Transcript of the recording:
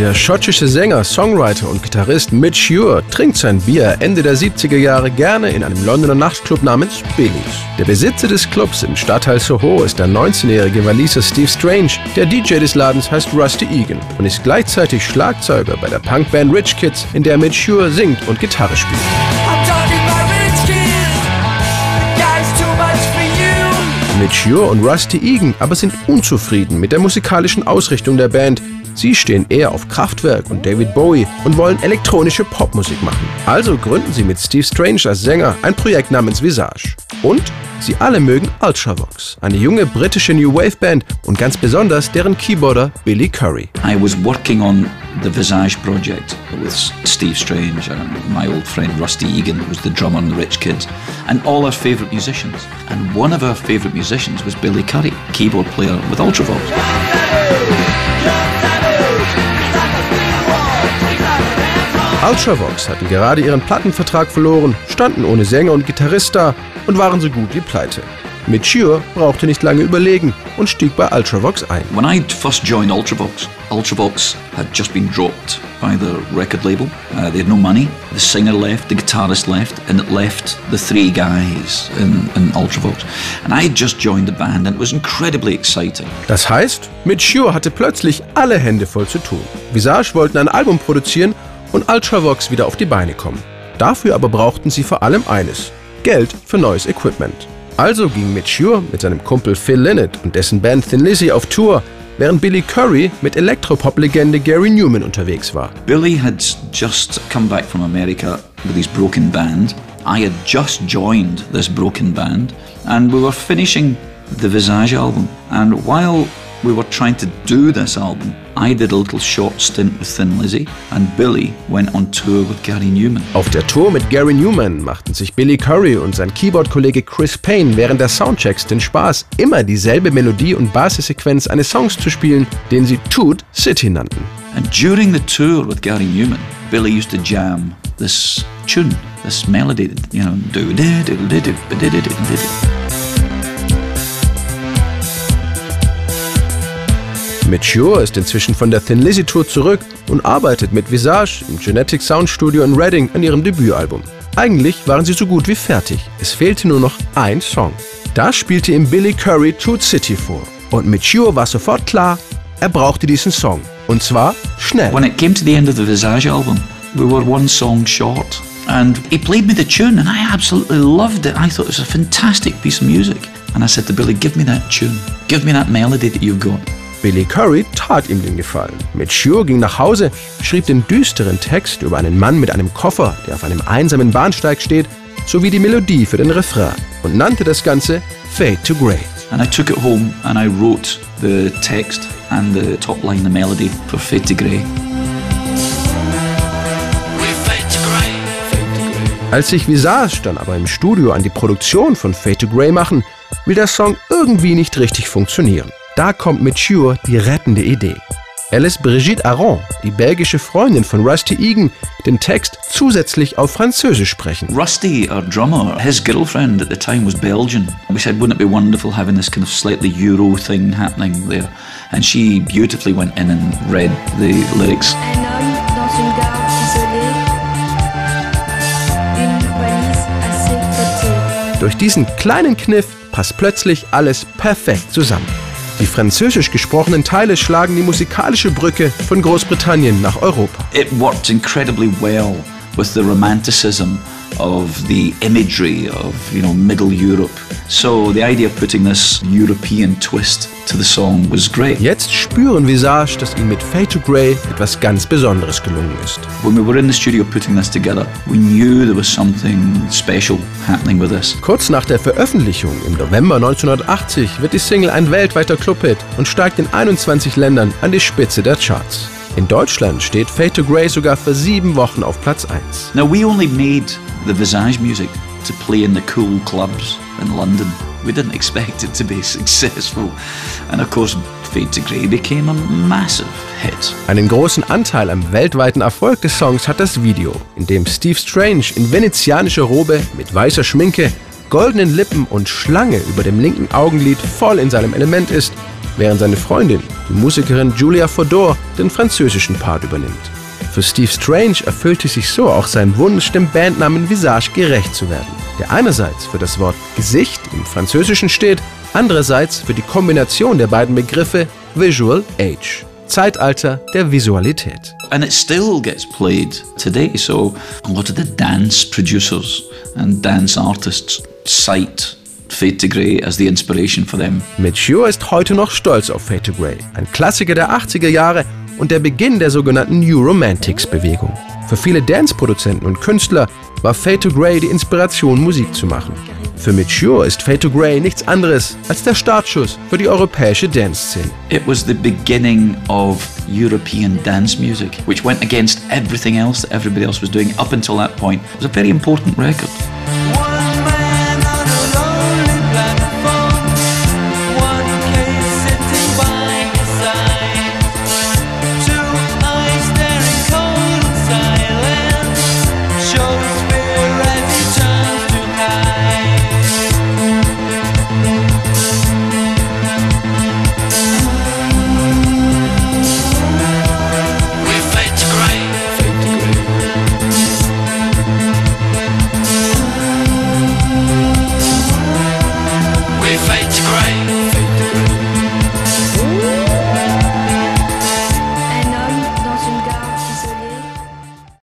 Der schottische Sänger, Songwriter und Gitarrist Mitch Ure trinkt sein Bier Ende der 70er Jahre gerne in einem Londoner Nachtclub namens Billy's. Der Besitzer des Clubs im Stadtteil Soho ist der 19-jährige Waliser Steve Strange. Der DJ des Ladens heißt Rusty Egan und ist gleichzeitig Schlagzeuger bei der Punkband Rich Kids, in der Mitch Ure singt und Gitarre spielt. Mitch Ure und Rusty Egan aber sind unzufrieden mit der musikalischen Ausrichtung der Band. Sie stehen eher auf Kraftwerk und David Bowie und wollen elektronische Popmusik machen. Also gründen sie mit Steve Strange als Sänger ein Projekt namens Visage. Und sie alle mögen Ultravox, eine junge britische New Wave Band und ganz besonders deren Keyboarder Billy Curry. I was working on the Visage project with Steve Strange and my old friend Rusty Egan was the drummer on the Rich Kids and all our favourite musicians. And one of our favourite musicians was Billy Curry, keyboard player with Ultravox. Ultravox hatten gerade ihren Plattenvertrag verloren, standen ohne Sänger und Gitarrist da und waren so gut wie pleite. Mitchur brauchte nicht lange überlegen und stieg bei Ultravox ein. When I first joined Ultravox, Ultravox had just been dropped by the record label. Uh, they had no money. The singer left, the guitarist left, and it left the three guys in, in Ultravox. And I had just joined the band and it was incredibly exciting. Das heißt, Mitchur hatte plötzlich alle Hände voll zu tun. Visage wollten ein Album produzieren und Ultravox wieder auf die Beine kommen. Dafür aber brauchten sie vor allem eines: Geld für neues Equipment. Also ging Mitchur mit seinem Kumpel Phil Lynott und dessen Band Thin Lizzy auf Tour, während Billy Curry mit Elektropop-Legende Gary Newman unterwegs war. Billy had just come back from America with his broken band. I had just joined this broken band and we were finishing the Visage album. And while we were trying to do this album, I did a little short stint with Thin Lizzy and Billy went on tour with Gary Newman. Auf der Tour mit Gary Newman machten sich Billy Curry und sein Keyboard-Kollege Chris Payne während der Soundchecks den Spaß, immer dieselbe Melodie und Basissequenz eines Songs zu spielen, den sie Toot City nannten. And during the tour with Gary Newman, Billy used to jam this tune, this melody, you know, do do do do do do do do do. Mature ist inzwischen von der Thin Lizzy Tour zurück und arbeitet mit Visage im Genetic Sound Studio in Reading an ihrem Debütalbum. Eigentlich waren sie so gut wie fertig. Es fehlte nur noch ein Song. Da spielte ihm Billy Curry Truth City vor. Und Mature war sofort klar, er brauchte diesen Song. Und zwar schnell. When it came to the end of the Visage album, we were one song short. And he played me the tune and I absolutely loved it. I thought it was a fantastic piece of music. And I said to Billy, give me that tune. Give me that melody that you've got. Billy Curry tat ihm den Gefallen. Mitchur ging nach Hause, schrieb den düsteren Text über einen Mann mit einem Koffer, der auf einem einsamen Bahnsteig steht, sowie die Melodie für den Refrain und nannte das Ganze Fade to Grey. And I took it home and I wrote the text and the top line, the melody for Fade to Grey. Als sich Visage dann aber im Studio an die Produktion von Fade to Grey machen, will der Song irgendwie nicht richtig funktionieren. Da kommt mit Cure die rettende Idee. Er lässt Brigitte Aron, die belgische Freundin von Rusty Egan, den Text zusätzlich auf Französisch sprechen. Rusty, our drummer, his girlfriend at the time was Belgian. We said, wouldn't it be wonderful having this kind of slightly Euro thing happening there? And she beautifully went in and read the lyrics. Durch diesen kleinen Kniff passt plötzlich alles perfekt zusammen. Die französisch gesprochenen Teile schlagen die musikalische Brücke von Großbritannien nach Europa. It worked incredibly well with the romanticism of the imagery of you know middle Europe. So the idea of putting this European twist to the song was great. Jetzt spüren Visage, dass ihm mit Fade to Grey etwas ganz Besonderes gelungen ist. When we were in the studio putting this together, we knew there was something special happening with this. Kurz nach der Veröffentlichung im November 1980 wird die Single ein weltweiter Clubhit und steigt in 21 Ländern an die Spitze der Charts. In Deutschland steht Fade to Grey sogar für sieben Wochen auf Platz 1. Now we only made the Visage music to play in the cool clubs in London. We didn't expect it to be successful. And of course, Fade to Grey became a massive hit. Einen großen Anteil am weltweiten Erfolg des Songs hat das Video, in dem Steve Strange in venezianischer Robe mit weißer Schminke, goldenen Lippen und Schlange über dem linken Augenlid voll in seinem Element ist, während seine Freundin, die Musikerin Julia Fodor, den französischen Part übernimmt. Für Steve Strange erfüllte sich so auch sein Wunsch, dem Bandnamen Visage gerecht zu werden, der einerseits für das Wort Gesicht im Französischen steht, andererseits für die Kombination der beiden Begriffe Visual Age. Zeitalter der Visualität. And it still gets played today, so a lot of the dance producers and dance artists cite Fade to Grey as the inspiration for them. Mature ist heute noch stolz auf Fade to Grey, ein Klassiker der 80er Jahre und der Beginn der sogenannten New Romantics-Bewegung. Für viele Dance-Produzenten und Künstler war Fade to Grey die Inspiration, Musik zu machen. Für Mature ist Fade to Grey nichts anderes als der Startschuss für die europäische Dance-Szene. It was the beginning of European dance music, which went against everything else that everybody else was doing up until that point. It was a very important record.